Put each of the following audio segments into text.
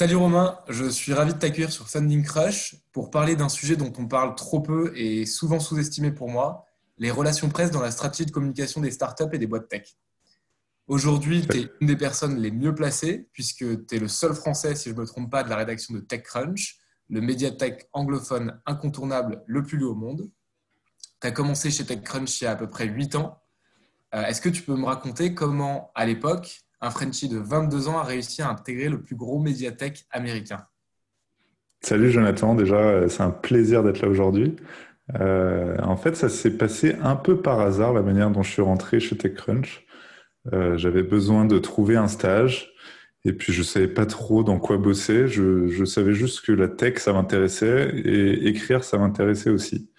Salut Romain, je suis ravi de t'accueillir sur Funding Crush pour parler d'un sujet dont on parle trop peu et souvent sous-estimé pour moi, les relations presse dans la stratégie de communication des startups et des boîtes tech. Aujourd'hui, tu es une des personnes les mieux placées puisque tu es le seul français, si je ne me trompe pas, de la rédaction de TechCrunch le médiathèque anglophone incontournable le plus lu au monde. Tu as commencé chez TechCrunch il y a à peu près 8 ans. Euh, est-ce que tu peux me raconter comment, à l'époque, un Frenchie de 22 ans a réussi à intégrer le plus gros médiathèque américain Salut Jonathan, déjà, c'est un plaisir d'être là aujourd'hui. Euh, en fait, ça s'est passé un peu par hasard, la manière dont je suis rentré chez TechCrunch. Euh, J'avais besoin de trouver un stage et puis je savais pas trop dans quoi bosser. Je, savais juste que la tech ça m'intéressait et écrire ça m'intéressait aussi.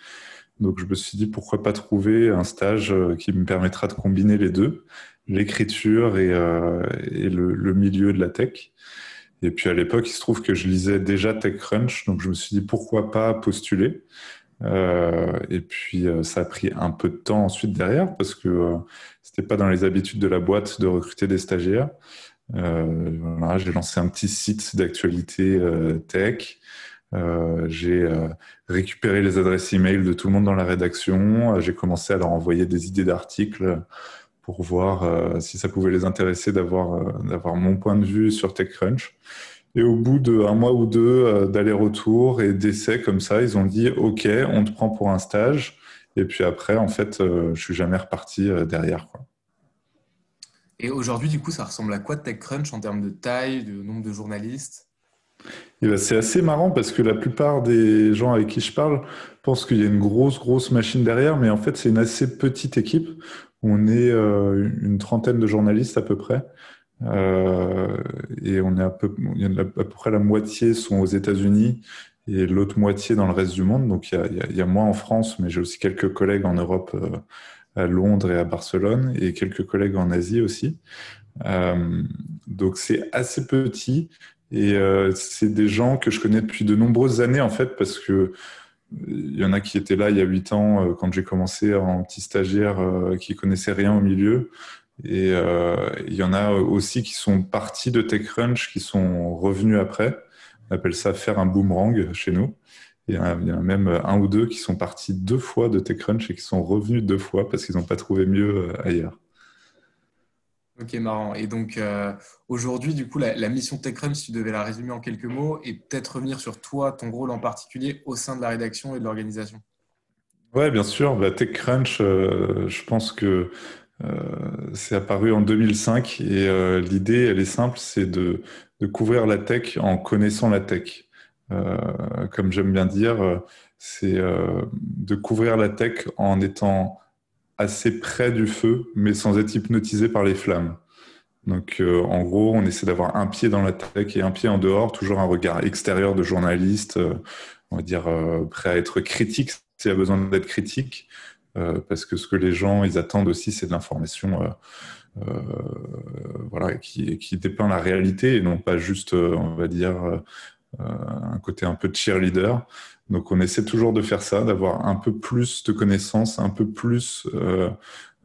Donc je me suis dit pourquoi pas trouver un stage euh, qui me permettra de combiner les deux, l'écriture et, euh, le, milieu de la tech. Et puis à l'époque, il se trouve que je lisais déjà TechCrunch, donc je me suis dit pourquoi pas postuler. Euh, et puis euh, ça a pris un peu de temps ensuite derrière parce que euh, c'était pas dans les habitudes de la boîte de recruter des stagiaires. Voilà, j'ai lancé un petit site d'actualité tech. J'ai récupéré les adresses email de tout le monde dans la rédaction. j'ai commencé à leur envoyer des idées d'articles pour voir si ça pouvait les intéresser d'avoir d'avoir mon point de vue sur TechCrunch. Et au bout d'un mois ou deux d'aller-retour et d'essais comme ça, ils ont dit OK, on te prend pour un stage. Et puis après, en fait, je suis jamais reparti derrière. Quoi. Et aujourd'hui, du coup, ça ressemble à quoi TechCrunch en termes de taille, de nombre de journalistes? Eh ben, c'est assez marrant parce que la plupart des gens avec qui je parle pensent qu'il y a une grosse, grosse machine derrière, mais en fait, c'est une assez petite équipe. On est euh, une trentaine de journalistes à peu près. Euh, et on est à peu, y a à peu près la moitié sont aux États-Unis et l'autre moitié dans le reste du monde. Donc il y a, il y a moi en France, mais j'ai aussi quelques collègues en Europe euh, à Londres et à Barcelone et quelques collègues en Asie aussi. Euh, donc c'est assez petit et euh, c'est des gens que je connais depuis de nombreuses années en fait parce que il y en a qui étaient là il y a huit ans euh, quand j'ai commencé en petit stagiaire euh, qui connaissait rien au milieu et euh, il y en a aussi qui sont partis de TechCrunch qui sont revenus après. On appelle ça faire un boomerang chez nous. Il y, en a, même un ou deux qui sont partis deux fois de TechCrunch et qui sont revenus deux fois parce qu'ils n'ont pas trouvé mieux ailleurs. Ok, marrant. Et donc euh, aujourd'hui, du coup, la, mission TechCrunch, si tu devais la résumer en quelques mots, et peut-être revenir sur toi, ton rôle en particulier au sein de la rédaction et de l'organisation. Ouais, bien sûr. Bah, TechCrunch, euh, je pense que euh, c'est apparu en 2005 et l'idée, elle est simple, c'est de, couvrir la tech en connaissant la tech. Comme j'aime bien dire, c'est de couvrir la tech en étant assez près du feu, mais sans être hypnotisé par les flammes. Donc, euh, en gros, on essaie d'avoir un pied dans la tech et un pied en dehors, toujours un regard extérieur de journaliste, euh, on va dire euh, prêt à être critique s'il y a besoin d'être critique, parce que ce que les gens ils attendent aussi, c'est de l'information, voilà, qui, qui dépeint la réalité et non pas juste, on va dire, côté un peu de cheerleader. Donc on essaie toujours de faire ça, d'avoir un peu plus de connaissances, un peu plus euh,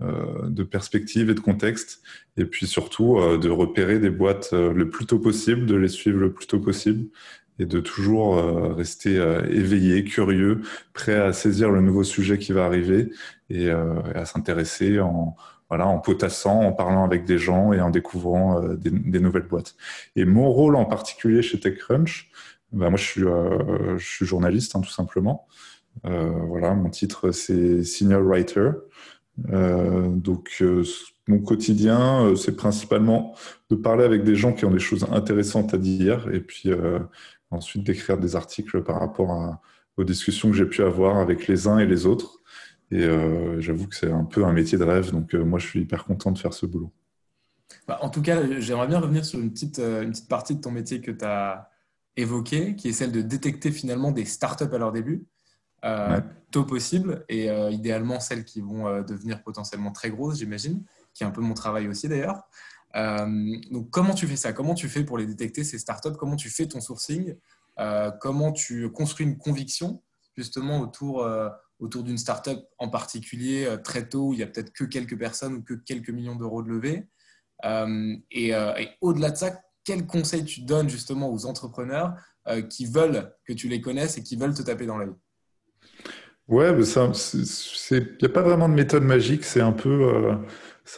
euh, de perspectives et de contexte, et puis surtout euh, de repérer des boîtes euh, le plus tôt possible, de les suivre le plus tôt possible, et de toujours euh, rester éveillé, curieux, prêt à saisir le nouveau sujet qui va arriver et, à s'intéresser en, voilà, en potassant, en parlant avec des gens et en découvrant euh, des, des, nouvelles boîtes. Et mon rôle en particulier chez TechCrunch, ben moi je suis, euh, journaliste hein, tout simplement. Euh, voilà, mon titre c'est senior writer. Euh, donc mon quotidien c'est principalement de parler avec des gens qui ont des choses intéressantes à dire et puis ensuite d'écrire des articles par rapport aux discussions que j'ai pu avoir avec les uns et les autres. Et j'avoue que c'est un peu un métier de rêve, donc moi je suis hyper content de faire ce boulot. Bah, en tout cas, j'aimerais bien revenir sur une petite, une petite partie de ton métier que tu as évoquée, qui est celle de détecter finalement des startups à leur début. Euh, tôt possible et euh, idéalement celles qui vont euh, devenir potentiellement très grosses, j'imagine, qui est un peu mon travail aussi d'ailleurs. donc comment tu fais ça? Comment tu fais pour les détecter ces startups? Comment tu fais ton sourcing? Comment tu construis une conviction justement autour, autour d'une startup en particulier très tôt où il y a peut-être que quelques personnes ou que quelques millions d'euros de levée? Et, et au-delà de ça, quels conseils tu donnes justement aux entrepreneurs qui veulent que tu les connaisses et qui veulent te taper dans l'œil? Ouais, il n'y a pas vraiment de méthode magique. C'est un peu, euh,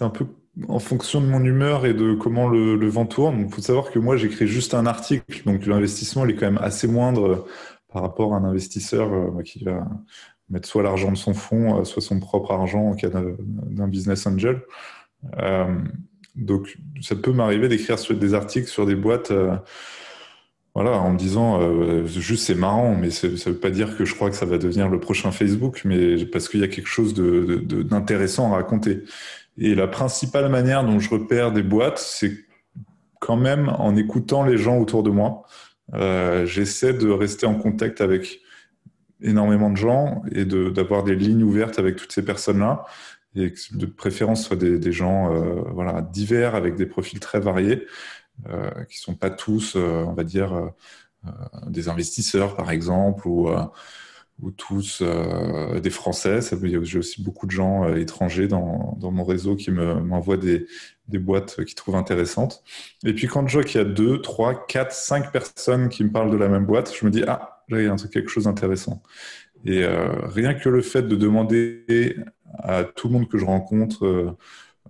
un peu en fonction de mon humeur et de comment le, vent tourne. Il faut savoir que moi, j'écris juste un article, donc l'investissement, il est quand même assez moindre euh, par rapport à un investisseur euh, qui va mettre soit l'argent de son fonds, soit son propre argent en cas d'un business angel. Donc, ça peut m'arriver d'écrire des articles sur des boîtes voilà, en me disant euh, juste c'est marrant, mais ça ne veut pas dire que je crois que ça va devenir le prochain Facebook, mais parce qu'il y a quelque chose d'intéressant à raconter. Et la principale manière dont je repère des boîtes, c'est quand même en écoutant les gens autour de moi. Euh, j'essaie de rester en contact avec énormément de gens et d'avoir des lignes ouvertes avec toutes ces personnes-là et de préférence soit des, gens euh, voilà divers avec des profils très variés euh, qui sont pas tous, euh, on va dire, des investisseurs, par exemple, ou ou tous des Français. J'ai aussi beaucoup de gens étrangers dans, mon réseau qui m'envoient des, des, boîtes qu'ils trouvent intéressantes. Et puis quand je vois qu'il y a deux, trois, quatre, cinq personnes qui me parlent de la même boîte, je me dis ah là il y a quelque chose d'intéressant. Et rien que le fait de demander à tout le monde que je rencontre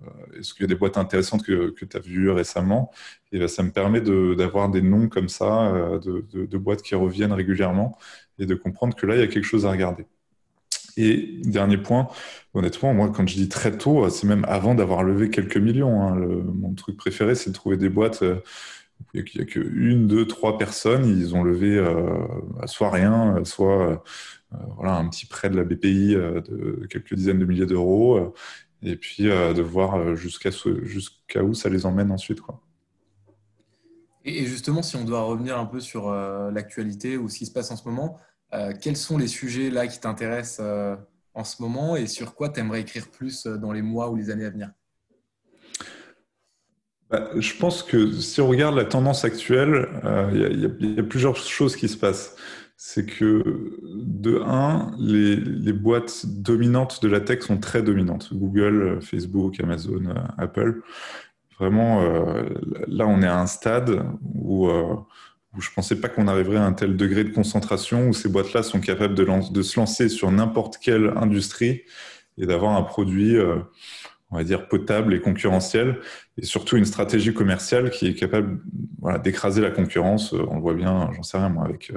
euh, est-ce qu'il y a des boîtes intéressantes que, que tu as vues récemment? Ben, ça me permet d'avoir des noms comme ça, euh, de, boîtes qui reviennent régulièrement et de comprendre que là, il y a quelque chose à regarder. Et dernier point, honnêtement, moi, quand je dis très tôt, c'est même avant d'avoir levé quelques millions. Hein. mon truc préféré, c'est de trouver des boîtes euh, il n'y a qu'une, deux, trois personnes. Ils ont levé euh, soit rien, soit voilà, un petit prêt de la BPI de quelques dizaines de milliers d'euros et puis euh, de voir euh, jusqu'à jusqu'à où ça les emmène ensuite. Quoi. Et justement, si on doit revenir un peu sur euh, l'actualité ou ce qui se passe en ce moment, quels sont les sujets là qui t'intéressent en ce moment et sur quoi tu aimerais écrire plus dans les mois ou les années à venir? Bah, je pense que si on regarde la tendance actuelle, il y, y, a plusieurs choses qui se passent c'est que de un, les, boîtes dominantes de la tech sont très dominantes. Google, Facebook, Amazon, Apple. Vraiment, euh, là, on est à un stade où, euh, je ne pensais pas qu'on arriverait à un tel degré de concentration où ces boîtes-là sont capables de, de, se lancer sur n'importe quelle industrie et d'avoir un produit, euh, on va dire, potable et concurrentiel, et surtout une stratégie commerciale qui est capable d'écraser la concurrence. On le voit bien, j'en sais rien avec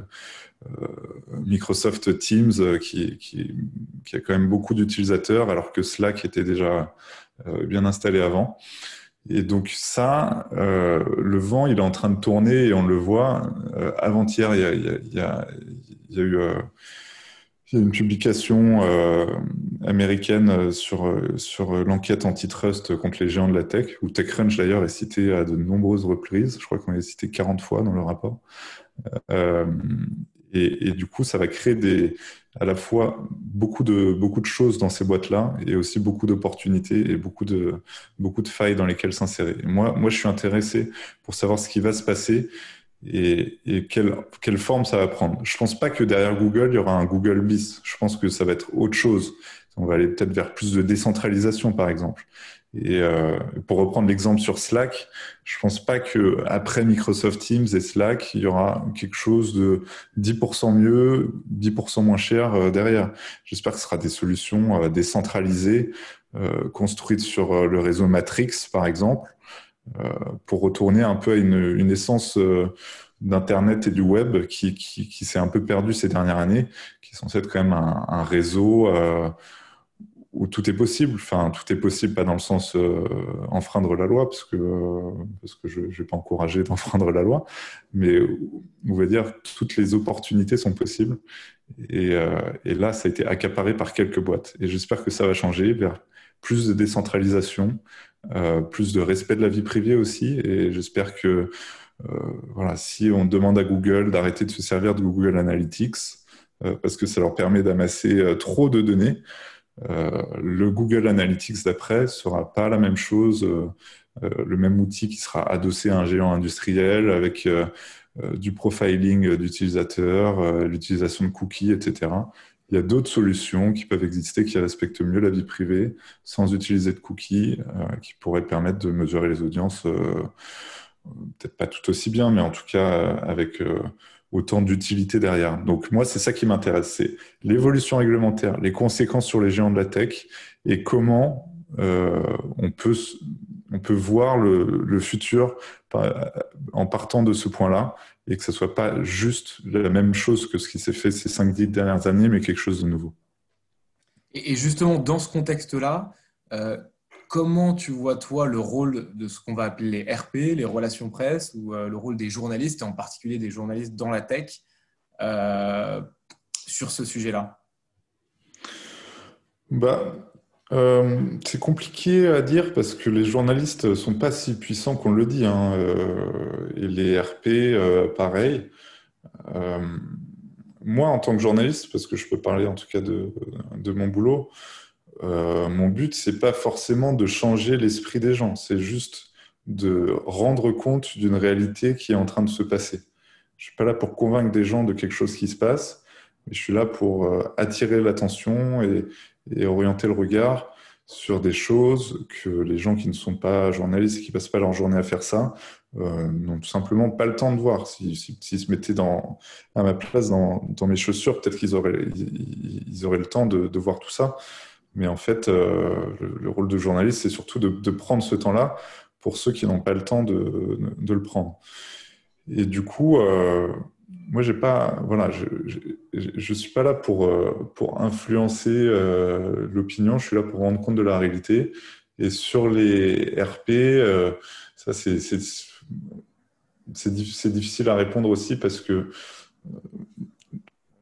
euh, Microsoft Teams euh, qui, a quand même beaucoup d'utilisateurs alors que Slack était déjà euh, bien installé avant. Et donc ça, le vent, il est en train de tourner et on le voit. Avant-hier, il y a eu une publication américaine sur, sur l'enquête antitrust contre les géants de la tech, où TechCrunch d'ailleurs est cité à de nombreuses reprises. Je crois qu'on est cité 40 fois dans le rapport. Et, du coup, ça va créer des, à la fois beaucoup de, beaucoup de choses dans ces boîtes-là et aussi beaucoup d'opportunités et beaucoup de, beaucoup de failles dans lesquelles s'insérer. Moi, moi, je suis intéressé pour savoir ce qui va se passer et, et quelle, quelle, forme ça va prendre. Je pense pas que derrière Google, il y aura un Google bis. Je pense que ça va être autre chose. On va aller peut-être vers plus de décentralisation, par exemple. Et euh, pour reprendre l'exemple sur Slack, je pense pas que après Microsoft Teams et Slack, il y aura quelque chose de 10% mieux, 10% moins cher euh, derrière. J'espère que ce sera des solutions euh, décentralisées, euh, construites sur euh, le réseau Matrix, par exemple, pour retourner un peu à une, essence d'Internet et du web qui, qui, s'est un peu perdu ces dernières années, qui est censé être quand même un, réseau où tout est possible. Enfin, tout est possible, pas dans le sens euh, enfreindre la loi, parce que, parce que je ne vais pas encourager d'enfreindre la loi, mais on va dire toutes les opportunités sont possibles. Euh, et, là, ça a été accaparé par quelques boîtes. Et j'espère que ça va changer vers plus de décentralisation, plus de respect de la vie privée aussi. Et j'espère que voilà, si on demande à Google d'arrêter de se servir de Google Analytics, parce que ça leur permet d'amasser trop de données, le Google Analytics d'après sera pas la même chose, le même outil qui sera adossé à un géant industriel avec du profiling d'utilisateurs, l'utilisation de cookies, etc il y a d'autres solutions qui peuvent exister qui respectent mieux la vie privée sans utiliser de cookies, euh, qui pourraient permettre de mesurer les audiences, euh, peut-être pas tout aussi bien, mais en tout cas euh, avec autant d'utilité derrière. Donc moi, c'est ça qui m'intéresse, c'est l'évolution réglementaire, les conséquences sur les géants de la tech et comment on, peut, on peut voir le, le futur en partant de ce point-là et que ce soit pas juste la même chose que ce qui s'est fait ces 5-10 dernières années, mais quelque chose de nouveau. Et justement, dans ce contexte-là, euh, comment tu vois, toi, le rôle de ce qu'on va appeler les RP, les relations presse, ou euh, le rôle des journalistes, et en particulier des journalistes dans la tech, euh, sur ce sujet-là? Bah, euh, c'est compliqué à dire parce que les journalistes sont pas si puissants qu'on le dit. Hein, euh, et les RP, euh, pareil. moi, en tant que journaliste, parce que je peux parler en tout cas de, de mon boulot, mon but, c'est pas forcément de changer l'esprit des gens, c'est juste de rendre compte d'une réalité qui est en train de se passer. Je suis pas là pour convaincre des gens de quelque chose qui se passe, mais je suis là pour attirer l'attention et, et orienter le regard sur des choses que les gens qui ne sont pas journalistes et qui passent pas leur journée à faire ça euh, n'ont tout simplement pas le temps de voir. S'ils se mettaient dans, à ma place dans, mes chaussures, peut-être qu'ils auraient, ils, auraient le temps de, voir tout ça. Mais en fait, euh, le, rôle de journaliste, c'est surtout de, prendre ce temps-là pour ceux qui n'ont pas le temps de, le prendre. Et du coup, euh, moi, j'ai pas, voilà, je, je, suis pas là pour euh, pour influencer euh, l'opinion. Je suis là pour rendre compte de la réalité. Et sur les RP, euh, ça c'est c'est difficile à répondre aussi parce que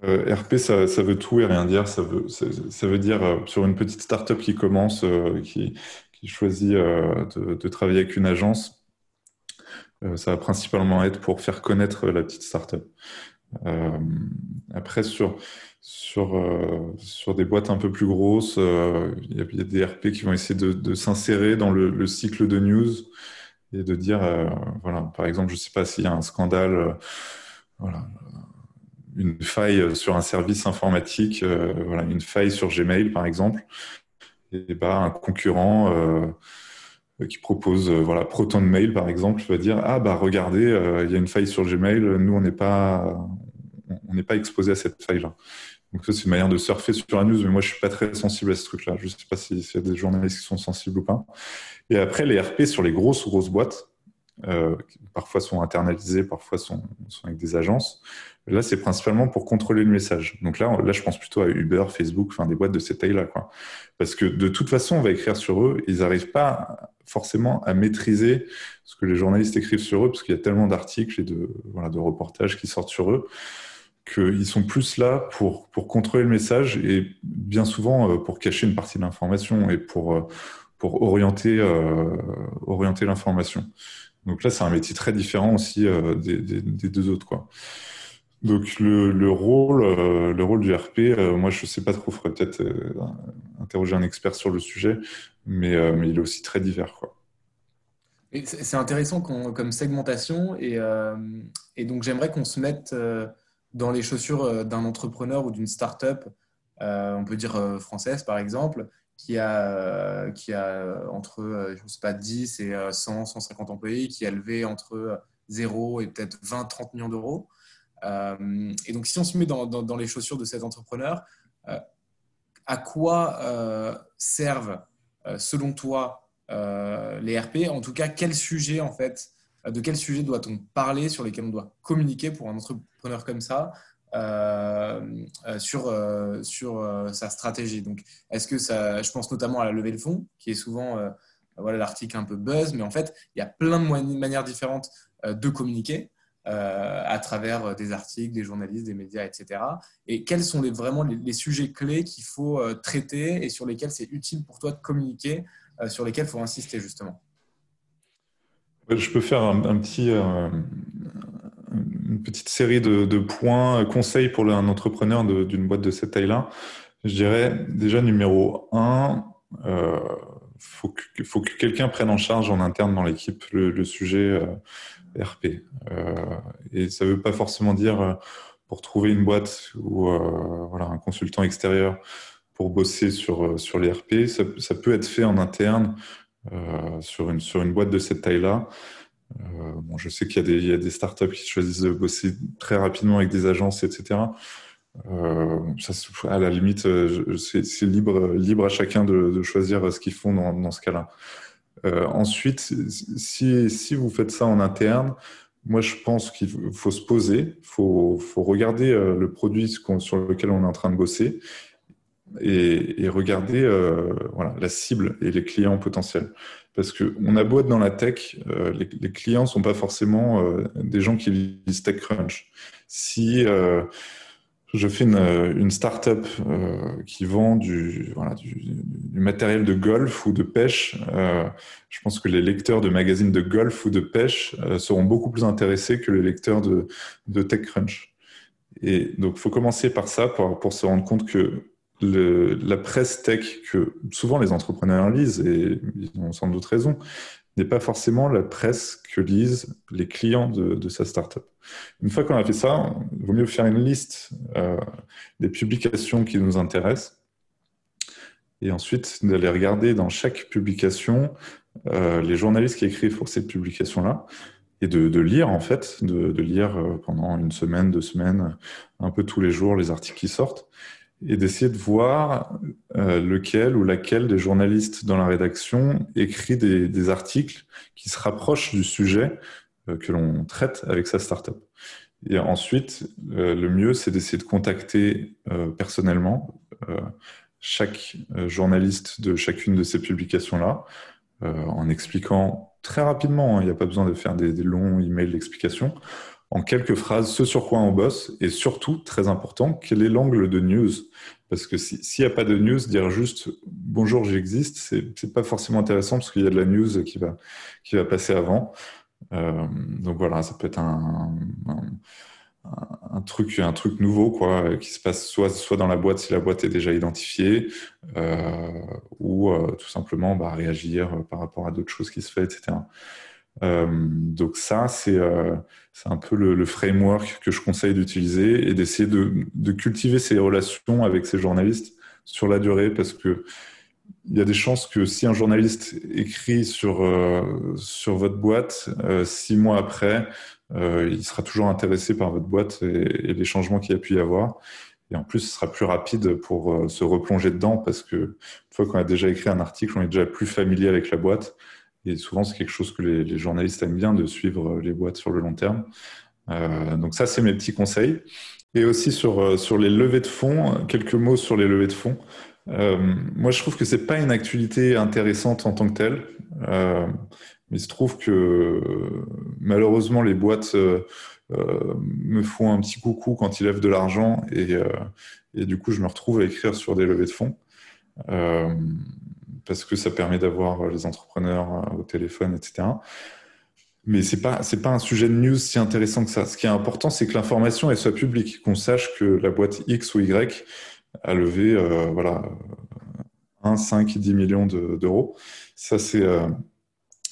RP, ça, ça, veut tout et rien dire. Ça veut, ça, veut dire sur une petite start-up qui commence, qui, qui choisit de, travailler avec une agence, ça va principalement être pour faire connaître la petite startup. Euh, après, sur, sur, euh, sur des boîtes un peu plus grosses, il y, a des RP qui vont essayer de, s'insérer dans le, cycle de news et de dire, voilà, par exemple, je ne sais pas s'il y a un scandale, voilà, une faille sur un service informatique, voilà, une faille sur Gmail, par exemple, et bah, un concurrent euh, qui propose, euh, voilà, Proton Mail par exemple, va dire ah bah regardez, euh, il y a une faille sur Gmail, nous on n'est pas, on n'est pas exposé à cette faille-là. Donc ça c'est une manière de surfer sur la news, mais moi je suis pas très sensible à ce truc-là. Je sais pas s'il y a des journalistes qui sont sensibles ou pas. Et après les RP sur les grosses grosses boîtes, euh, qui parfois sont internalisées, parfois sont avec des agences. Là, c'est principalement pour contrôler le message. Donc là, je pense plutôt à Uber, Facebook, enfin des boîtes de cette taille-là. Parce que de toute façon, on va écrire sur eux, ils n'arrivent pas forcément à maîtriser ce que les journalistes écrivent sur eux, parce qu'il y a tellement d'articles et de, reportages qui sortent sur eux, qu'ils sont plus là pour, contrôler le message et bien souvent euh, pour cacher une partie de l'information et pour, euh, euh, orienter l'information. Donc là, c'est un métier très différent aussi des, deux autres. Donc le, le rôle, euh, le rôle du RP, euh, moi je sais pas trop, faudrait peut-être interroger un expert sur le sujet, mais, il est aussi très divers, quoi. C'est intéressant comme segmentation et, donc j'aimerais qu'on se mette dans les chaussures d'un entrepreneur ou d'une start-up, on peut dire française par exemple, qui a, qui a entre, euh, je sais pas, 10 et 100, euh, 150 employés, qui a levé entre 0 et peut-être 20, 30 millions d'euros. Euh, et donc, si on se met dans, les chaussures de cet entrepreneur, à quoi servent, selon toi, les RP En tout cas, quel sujet, en fait, de quel sujet doit-on parler, sur lesquels on doit communiquer pour un entrepreneur comme ça euh, euh, sur, euh, sur sa stratégie? Donc, est-ce que ça, je pense notamment à la levée de fonds, qui est souvent voilà l'article un peu buzz, mais en fait, il y a plein de manières différentes de communiquer. À travers des articles, des journalistes, des médias, etc. Et quels sont vraiment les, sujets clés qu'il faut traiter et sur lesquels c'est utile pour toi de communiquer sur lesquels il faut insister justement? Je peux faire un, petit, une petite série de, points, conseils pour un entrepreneur d'une boîte de cette taille-là. Je dirais déjà numéro un, euh, faut que, quelqu'un prenne en charge en interne dans l'équipe le, sujet euh, RP. Euh, et ça ne veut pas forcément dire euh, pour trouver une boîte ou voilà, un consultant extérieur pour bosser sur, sur les RP. Ça, peut être fait en interne sur, une, sur une boîte de cette taille-là. bon, je sais qu'il y, y, a des startups qui choisissent de bosser très rapidement avec des agences, etc. Euh, à la limite, euh, c'est libre, libre à chacun de, choisir ce qu'ils font dans, ce cas-là. Euh, ensuite, si, vous faites ça en interne, moi je pense qu'il faut se poser, il faut, regarder le produit sur lequel on est en train de bosser et, regarder voilà, la cible et les clients potentiels. Parce qu'on a beau être dans la tech, les, les, clients ne sont pas forcément des gens qui lisent TechCrunch. Si je fais une, une start-up euh, qui vend du, voilà, du, du, matériel de golf ou de pêche. Euh, je pense que les lecteurs de magazines de golf ou de pêche euh, seront beaucoup plus intéressés que les lecteurs de, de TechCrunch. Et donc, il faut commencer par ça pour, pour se rendre compte que le, la presse tech que souvent les entrepreneurs lisent, et ils ont sans doute raison, n'est pas forcément la presse que lisent les clients de, sa startup. Une fois qu'on a fait ça, il vaut mieux faire une liste euh, des publications qui nous intéressent et ensuite d'aller regarder dans chaque publication euh, les journalistes qui écrivent pour cette publication-là et de, lire en fait, de, de lire euh, pendant une semaine, deux semaines, un peu tous les jours les articles qui sortent et d'essayer de voir euh, lequel ou laquelle des journalistes dans la rédaction écrit des, des articles qui se rapprochent du sujet euh, que l'on traite avec sa startup. Et ensuite, euh, le mieux, c'est d'essayer de contacter personnellement chaque journaliste de chacune de ces publications-là, en expliquant très rapidement, hein, il n'y a pas besoin de faire des, des longs emails d'explication, en quelques phrases ce sur quoi on bosse et surtout, très important, quel est l'angle de news? Parce que s'il n'y a pas de news, dire juste bonjour, j'existe, c'est pas forcément intéressant parce qu'il y a de la news qui va, qui va passer avant. Euh, donc voilà, ça peut être un, un, truc, un truc nouveau quoi, qui se passe soit, soit dans la boîte si la boîte est déjà identifiée, euh, ou euh, tout simplement bah, réagir par rapport à d'autres choses qui se font, etc. donc ça, c'est un peu le, framework que je conseille d'utiliser et d'essayer de, cultiver ces relations avec ces journalistes sur la durée parce que il y a des chances que si un journaliste écrit sur, euh, sur votre boîte, euh, six mois après, euh, il sera toujours intéressé par votre boîte et, les changements qu'il y a pu y avoir. Et en plus, ce sera plus rapide pour se replonger dedans parce que une fois qu'on a déjà écrit un article, on est déjà plus familier avec la boîte. Et souvent, c'est quelque chose que les, journalistes aiment bien de suivre les boîtes sur le long terme. donc ça, c'est mes petits conseils. Et aussi sur, sur les levées de fonds, quelques mots sur les levées de fonds. Euh, moi, je trouve que c'est pas une actualité intéressante en tant que telle. Euh, mais il se trouve que malheureusement, les boîtes euh, me font un petit coucou quand ils lèvent de l'argent et, et, du coup, je me retrouve à écrire sur des levées de fonds parce que ça permet d'avoir les entrepreneurs au téléphone, etc. Mais c'est pas pas un sujet de news si intéressant que ça. Ce qui est important, c'est que l'information soit publique, qu'on sache que la boîte X ou Y à lever euh, voilà, 1, 5, 10 millions d'euros. Ça, c'est euh,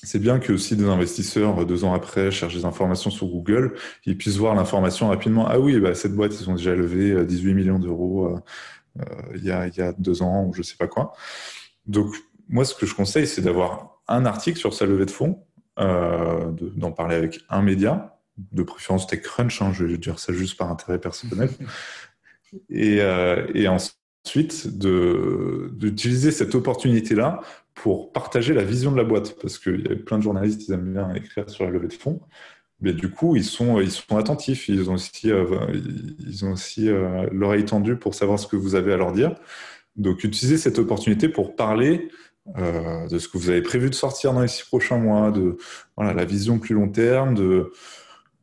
c'est bien que aussi des investisseurs, deux ans après, cherchent des informations sur Google, ils puissent voir l'information rapidement. Ah oui, bah, cette boîte, ils ont déjà levé 18 euh, millions d'euros il, a, il y a deux ans ou je sais pas quoi. Donc, moi, ce que je conseille, c'est d'avoir un article sur sa levée de fonds, euh, d'en parler avec un média, de préférence TechCrunch, hein, je vais dire ça juste par intérêt personnel, et, euh, et ensuite d'utiliser cette opportunité-là pour partager la vision de la boîte. Parce qu'il y a plein de journalistes qui aiment bien écrire sur la levée de fonds. Mais du coup, ils sont, ils sont attentifs. Ils ont aussi, euh, ils ont aussi euh, l'oreille tendue pour savoir ce que vous avez à leur dire. Donc, utilisez cette opportunité pour parler euh, de ce que vous avez prévu de sortir dans les six prochains mois, de voilà, la vision plus long terme, de,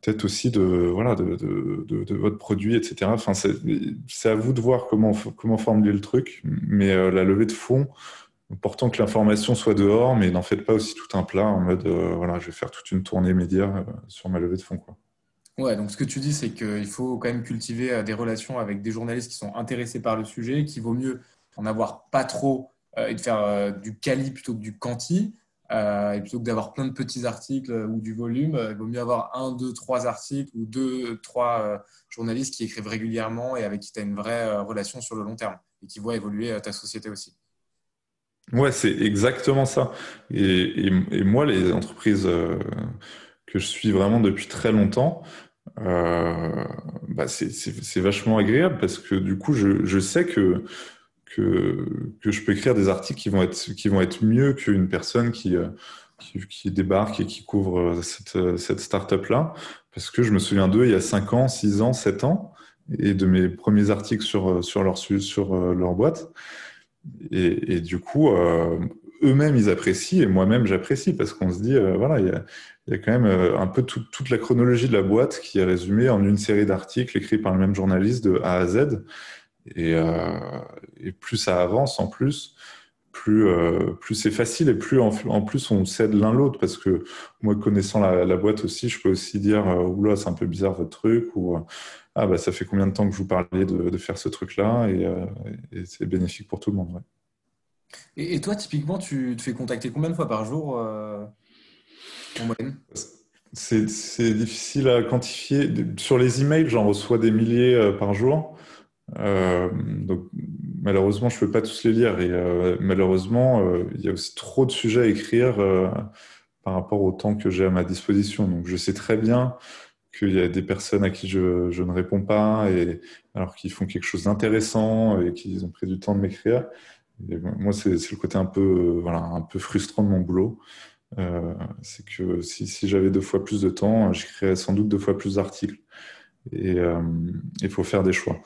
peut-être aussi de, voilà, de, votre produit, etc. Enfin, c'est à vous de voir comment, comment formuler le truc, mais euh, la levée de fonds, important que l'information soit dehors, mais n'en faites pas aussi tout un plat en mode voilà, je vais faire toute une tournée média sur ma levée de fonds. Quoi. Ouais, donc ce que tu dis, c'est qu'il faut quand même cultiver des relations avec des journalistes qui sont intéressés par le sujet, qu'il vaut mieux en avoir pas trop et de faire du quali plutôt que du quanti. Euh, et plutôt que d'avoir plein de petits articles ou du volume, euh, il vaut mieux avoir un, deux, trois articles ou deux, trois euh, journalistes qui écrivent régulièrement et avec qui tu as une vraie relation sur le long terme et qui voient évoluer ta société aussi. Ouais, c'est exactement ça. Et, et, moi, les entreprises que je suis vraiment depuis très longtemps, bah c'est vachement agréable parce que du coup, je, je sais que que, je peux écrire des articles qui vont être, qui vont être mieux qu'une personne qui, euh, qui, débarque et qui couvre euh, cette, euh, cette start-up-là. Parce que je me souviens d'eux il y a 5 ans, 6 ans, 7 ans, et de mes premiers articles sur, sur, leur, sur leur boîte. Et, du coup, eux-mêmes, ils apprécient, et moi-même, j'apprécie, parce qu'on se dit, voilà, il y, a, il y a, quand même un peu toute la chronologie de la boîte qui est résumée en une série d'articles écrits par le même journaliste de A à Z. Euh, et, plus ça avance en plus, plus, euh, plus c'est facile et plus en, plus on cède l'un l'autre parce que moi connaissant la, boîte aussi, je peux aussi dire euh, oula c'est un peu bizarre votre truc ou ah bah ça fait combien de temps que je vous parlais de, faire ce truc là et, c'est bénéfique pour tout le monde. Et, toi typiquement tu te fais contacter combien de fois par jour en moyenne? C'est difficile à quantifier. Sur les emails, j'en reçois des milliers par jour. Euh, donc, malheureusement, je ne peux pas tous les lire. Et euh, malheureusement, euh, il y a aussi trop de sujets à écrire par rapport au temps que j'ai à ma disposition. Donc, je sais très bien qu'il y a des personnes à qui je, je ne réponds pas, et, alors qu'ils font quelque chose d'intéressant et qu'ils ont pris du temps de m'écrire. moi, c'est le côté un peu, voilà, un peu frustrant de mon boulot. Euh, c'est que si, si j'avais deux fois plus de temps, j'écrirais sans doute deux fois plus d'articles. Et il faut faire des choix.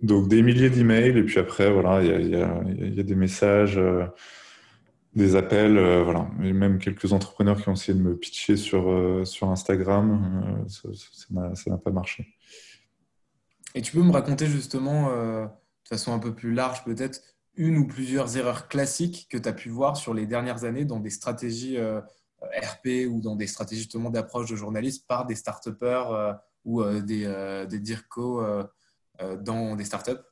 Donc des milliers d'emails et puis après voilà il y a, des messages, euh, des appels, euh, voilà et même quelques entrepreneurs qui ont essayé de me pitcher sur euh, sur Instagram, ça n'a pas marché. Et tu peux me raconter justement de façon un peu plus large peut-être une ou plusieurs erreurs classiques que tu as pu voir sur les dernières années dans des stratégies RP ou dans des stratégies justement d'approche de journalistes par des start-upers ou des, DIRCO dans des startups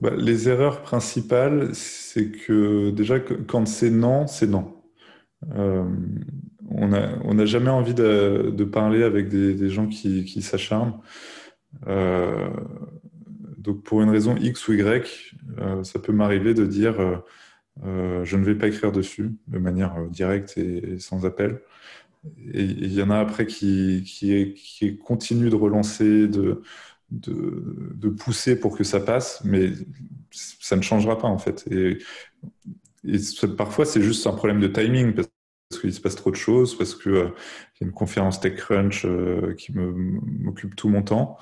bah, Les erreurs principales, c'est que déjà, quand c'est non, c'est non. Euh, on n'a on jamais envie de, parler avec des, gens qui, s'acharnent. Euh, donc pour une raison X ou Y, ça peut m'arriver de dire je ne vais pas écrire dessus de manière directe et, sans appel. Et il y en a après qui, qui, qui continuent de relancer, de, de, pousser pour que ça passe, mais ça ne changera pas en fait. Et, parfois, c'est juste un problème de timing parce qu'il se passe trop de choses, parce qu'il euh, y a une conférence TechCrunch euh, qui m'occupe tout mon temps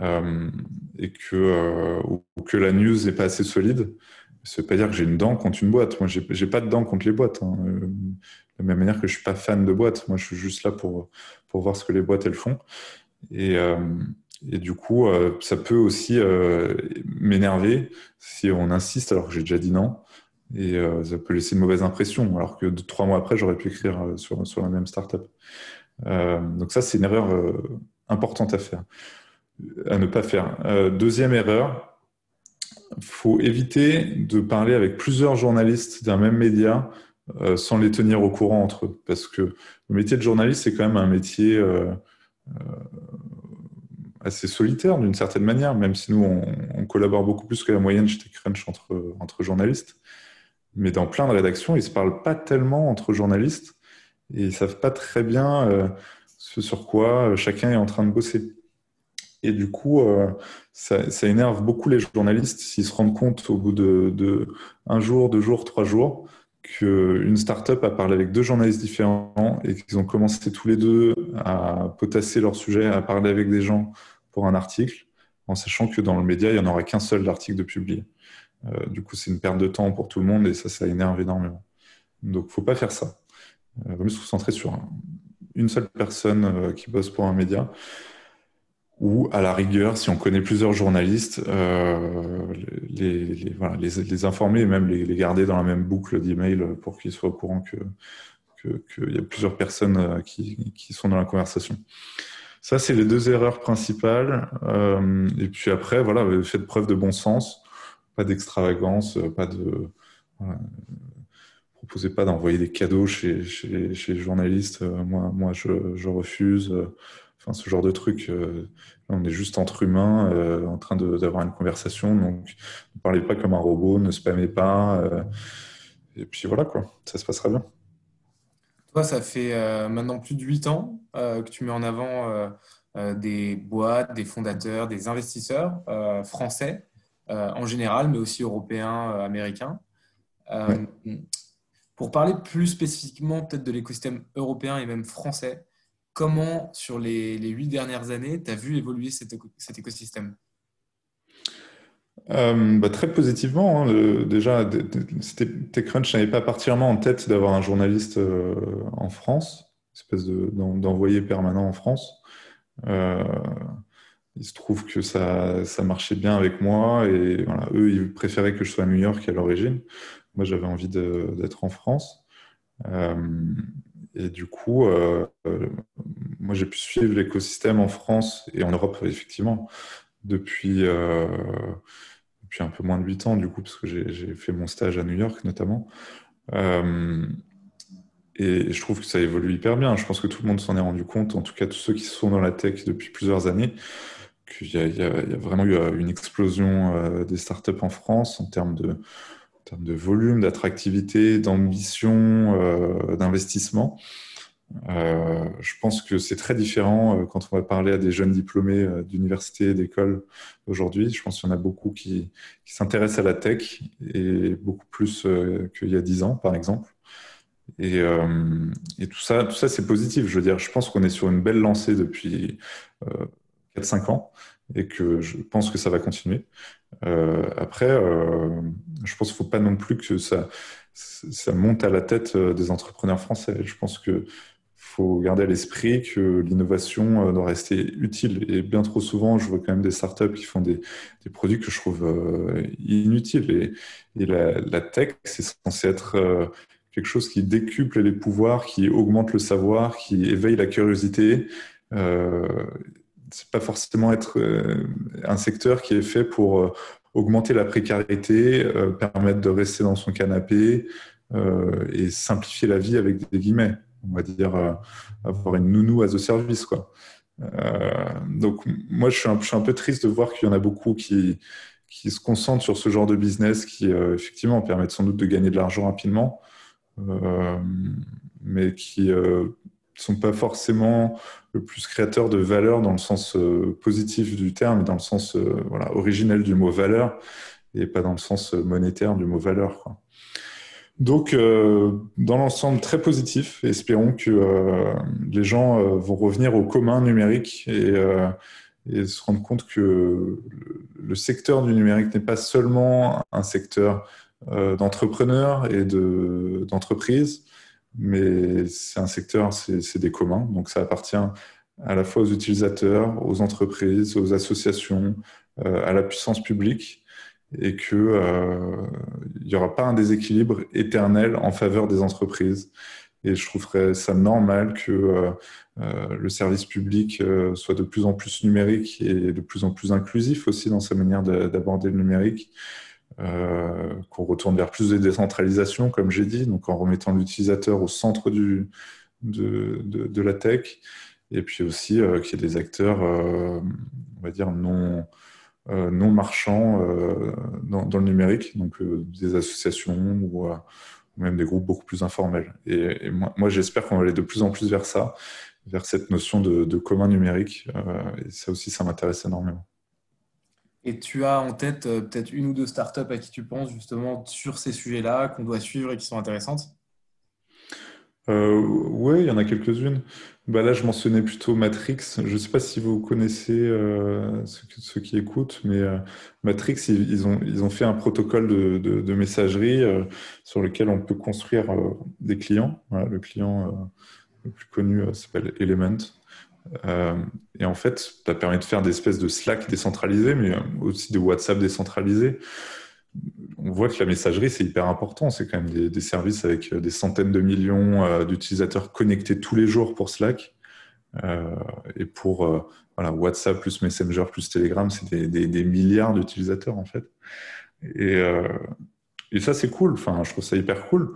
euh, et que, ou, que la news n'est pas assez solide. Ça ne veut pas dire que j'ai une dent contre une boîte. Moi, j'ai pas de dent contre les boîtes. Hein. De la même manière que je suis pas fan de boîtes. Moi, je suis juste là pour, pour voir ce que les boîtes elles font. Et, et du coup, euh, ça peut aussi euh, m'énerver si on insiste alors que j'ai déjà dit non. Et euh, ça peut laisser une mauvaise impression, alors que trois mois après, j'aurais pu écrire sur, sur la même startup. donc ça, c'est une erreur importante à faire, à ne pas faire. deuxième erreur, faut éviter de parler avec plusieurs journalistes d'un même média sans les tenir au courant entre eux, parce que le métier de journaliste, c'est quand même un métier assez solitaire d'une certaine manière, même si nous, on, collabore beaucoup plus que la moyenne chez TechCrunch entre, entre journalistes. Mais dans plein de rédactions, ils ne se parlent pas tellement entre journalistes et ils ne savent pas très bien euh, ce sur quoi euh, chacun est en train de bosser. Et du coup, euh, ça, énerve beaucoup les journalistes s'ils se rendent compte au bout de, de un jour, deux jours, trois jours, qu'une startup a parlé avec deux journalistes différents et qu'ils ont commencé tous les deux à potasser leur sujet, à parler avec des gens pour un article, en sachant que dans le média, il n'y en aura qu'un seul d'article de publié. Euh, du coup, c'est une perte de temps pour tout le monde et ça, ça énerve énormément. Donc, il ne faut pas faire ça. Il euh, vaut mieux se concentrer sur une seule personne euh, qui bosse pour un média. Ou à la rigueur, si on connaît plusieurs journalistes, les, les, voilà, les, les, informer et même les, garder dans la même boucle d'email pour qu'ils soient au courant que qu'il y a plusieurs personnes qui, qui, sont dans la conversation. Ça, c'est les deux erreurs principales. Euh, et puis après, voilà, faites preuve de bon sens, pas d'extravagance, pas de. proposez pas d'envoyer des cadeaux chez, chez, chez, les journalistes. Euh, moi, moi je, je refuse. Enfin, ce genre de truc. Euh, on est juste entre humains, en train d'avoir une conversation. Donc, ne parlez pas comme un robot, ne spammez pas. et puis voilà, quoi. Ça se passera bien. Toi, ça fait euh, maintenant plus de huit ans euh, que tu mets en avant euh, des boîtes, des fondateurs, des investisseurs français en général, mais aussi européens, américains. Pour parler plus spécifiquement peut-être de l'écosystème européen et même français, comment sur les huit dernières années, tu as vu évoluer cet écosystème? Euh, bah, très positivement. Hein, déjà, TechCrunch n'avait pas particulièrement en tête d'avoir un journaliste euh, en France, espèce d'envoyé permanent en France. Euh, il se trouve que ça, marchait bien avec moi et eux, ils préféraient que je sois à New York à l'origine. Moi, j'avais envie d'être en France. Et du coup, moi, j'ai pu suivre l'écosystème en France et en Europe, effectivement, depuis depuis un peu moins de 8 ans, du coup, parce que j'ai fait mon stage à New York notamment. Euh, et je trouve que ça évolue hyper bien. Je pense que tout le monde s'en est rendu compte, en tout cas tous ceux qui sont dans la tech depuis plusieurs années, qu'il y, a vraiment eu euh, une explosion euh, des startups en France en termes de, en termes de volume, d'attractivité, d'ambition, d'investissement. Euh, je pense que c'est très différent euh, quand on va parler à des jeunes diplômés euh, d'université, d'école aujourd'hui. Je pense qu'il y en a beaucoup qui, qui s'intéressent à la tech et beaucoup plus qu'il y a dix ans, par exemple. Et, et, tout ça, tout ça c'est positif. Je veux dire, je pense qu'on est sur une belle lancée depuis 4-5 ans et que je pense que ça va continuer. Après, je pense qu'il ne faut pas non plus que ça, ça monte à la tête des entrepreneurs français. Je pense que faut garder à l'esprit que l'innovation euh, doit rester utile. Et bien trop souvent, je vois quand même des startups qui font des, des produits que je trouve euh, inutiles. Et, et la, tech, c'est censé être euh, quelque chose qui décuple les pouvoirs, qui augmente le savoir, qui éveille la curiosité. Euh, c'est pas forcément être un secteur qui est fait pour augmenter la précarité, permettre de rester dans son canapé et simplifier la vie avec des guillemets on va dire, euh, avoir une nounou à the service. Quoi. Euh, donc, moi, je suis, un, peu triste de voir qu'il y en a beaucoup qui, qui se concentrent sur ce genre de business qui, euh, effectivement, permettent sans doute de gagner de l'argent rapidement, mais qui sont pas forcément le plus créateurs de valeur dans le sens positif du terme, dans le sens voilà, originel du mot valeur, et pas dans le sens monétaire du mot valeur. Donc, euh, dans l'ensemble, très positif. Espérons que euh, les gens euh, vont revenir au commun numérique et, se rendre compte que le secteur du numérique n'est pas seulement un secteur d'entrepreneurs et d'entreprises, mais c'est un secteur, c'est des communs. Donc, ça appartient à la fois aux utilisateurs, aux entreprises, aux associations, à la puissance publique et qu'il euh, n'y aura pas un déséquilibre éternel en faveur des entreprises. Et je trouverais ça normal que euh, euh, le service public soit de plus en plus numérique et de plus en plus inclusif aussi dans sa manière d'aborder le numérique. Qu'on retourne vers plus de décentralisation, comme j'ai dit, donc en remettant l'utilisateur au centre du, de, de, de, la tech, et puis aussi qu'il y ait des acteurs, on va dire, non, euh, non marchands euh, dans, le numérique, donc euh, des associations ou, même des groupes beaucoup plus informels. Et, moi, j'espère qu'on va aller de plus en plus vers ça, vers cette notion de, commun numérique. et ça aussi, ça m'intéresse énormément. Et tu as en tête peut-être une ou deux startups à qui tu penses justement sur ces sujets-là, qu'on doit suivre et qui sont intéressantes? Oui, il y en a quelques-unes. Bah là, je mentionnais plutôt Matrix. Je ne sais pas si vous connaissez euh, ceux, qui écoutent, mais euh, Matrix, ils, ont, ils fait un protocole de, messagerie euh, sur lequel on peut construire des clients. le client le plus connu s'appelle Element. Et en fait, ça permet de faire des espèces de Slack décentralisés, mais aussi de WhatsApp décentralisés on voit que la messagerie, c'est hyper important. C'est quand même des, services avec des centaines de millions euh, d'utilisateurs connectés tous les jours pour Slack. Euh, et pour euh, voilà, WhatsApp plus Messenger plus Telegram, c'est des, des, milliards d'utilisateurs en fait. Et, et ça, c'est cool. Enfin, je trouve ça hyper cool.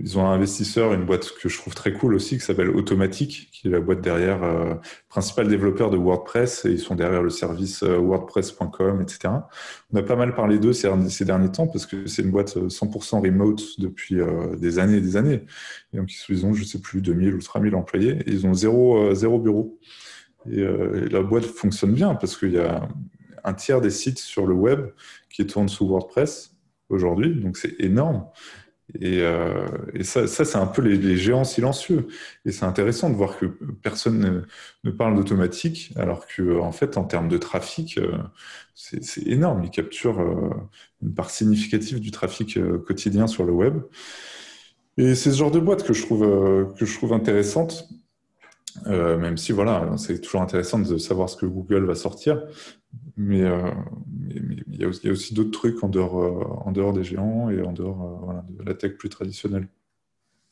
Ils ont un investisseur, une boîte que je trouve très cool aussi, qui s'appelle Automatic, qui est la boîte derrière, euh, principal développeur de WordPress, et ils sont derrière le service euh, WordPress.com, etc. On a pas mal parlé d'eux ces, derniers temps parce que c'est une boîte 100% euh, remote depuis euh, des années et des années. Et donc, ils ont, je sais plus, 2000 ou 3000 employés, et ils ont zéro, zéro bureau. Et, et la boîte fonctionne bien parce qu'il y a un tiers des sites sur le web qui tournent sous WordPress aujourd'hui, donc c'est énorme. Et, euh, et, ça, ça c'est un peu les, géants silencieux. Et c'est intéressant de voir que personne ne, parle d'automatique, alors que en fait, en termes de trafic, euh, c'est énorme. Ils capturent euh, une part significative du trafic quotidien sur le web. Et c'est ce genre de boîte que je trouve, que je trouve intéressante. Même si voilà, c'est toujours intéressant de savoir ce que Google va sortir, mais, il y a aussi, d'autres trucs en dehors, euh, des géants et en dehors euh, de la tech plus traditionnelle.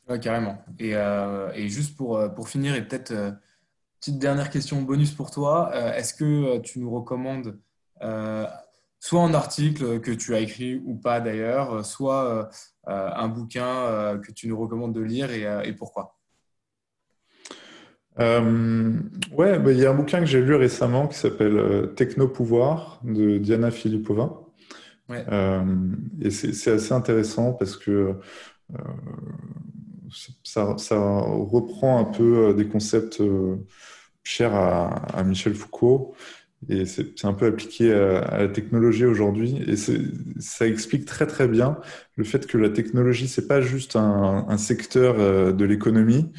Oui, carrément. Et, euh, juste pour, pour finir, et peut-être petite dernière question bonus pour toi, est-ce que tu nous recommandes soit un article que tu as écrit ou pas d'ailleurs, soit un bouquin que tu nous recommandes de lire et pourquoi? Euh, ouais, bah, il y a un bouquin que j'ai lu récemment qui s'appelle euh, Technopouvoir de Diana Filipova. Euh, et c'est assez intéressant parce que euh, ça, ça, reprend un peu des concepts chers à, à, Michel Foucault. Et c'est un peu appliqué à, la technologie aujourd'hui. Et ça explique très très bien le fait que la technologie c'est pas juste un, un secteur de l'économie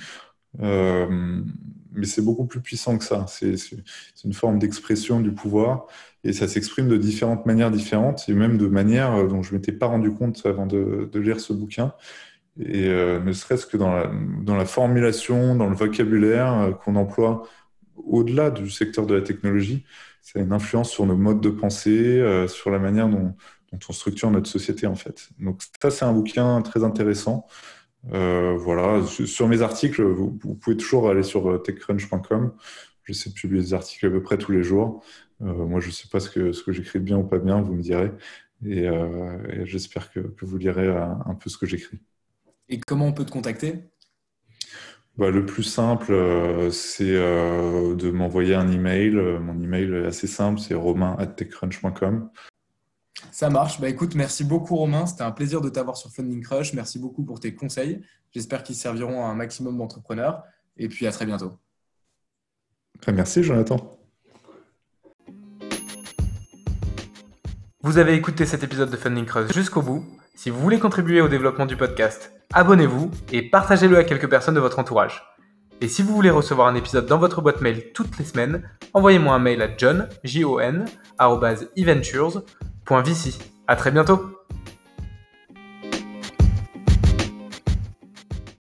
euh, mais c'est beaucoup plus puissant que ça. C'est une forme d'expression du pouvoir et ça s'exprime de différentes manières différentes et même de manières euh, dont je ne m'étais pas rendu compte avant de, lire ce bouquin. Et euh, ne serait-ce que dans la, formulation, dans le vocabulaire qu'on emploie au-delà du secteur de la technologie, ça a une influence sur nos modes de pensée, sur la manière dont, dont, on structure notre société en fait. Donc ça, c'est un bouquin très intéressant. Euh, voilà, sur mes articles, vous, pouvez toujours aller sur euh, techcrunch.com. J'essaie de publier des articles à peu près tous les jours. Euh, moi, je ne sais pas ce que, ce que j'écris bien ou pas bien, vous me direz. Et, j'espère que, vous lirez un, peu ce que j'écris. Et comment on peut te contacter? Bah, Le plus simple, c'est de m'envoyer un email. Mon email est assez simple, c'est romain.techcrunch.com. Ça marche. Bah écoute, merci beaucoup Romain. C'était un plaisir de t'avoir sur Funding Crush. Merci beaucoup pour tes conseils. J'espère qu'ils serviront à un maximum d'entrepreneurs. Et puis à très bientôt. Merci Jonathan. Vous avez écouté cet épisode de Funding Crush jusqu'au bout. Si vous voulez contribuer au développement du podcast, abonnez-vous et partagez-le à quelques personnes de votre entourage. Et si vous voulez recevoir un épisode dans votre boîte mail toutes les semaines, envoyez-moi un mail à john, j -O -N, Point Vici. À très bientôt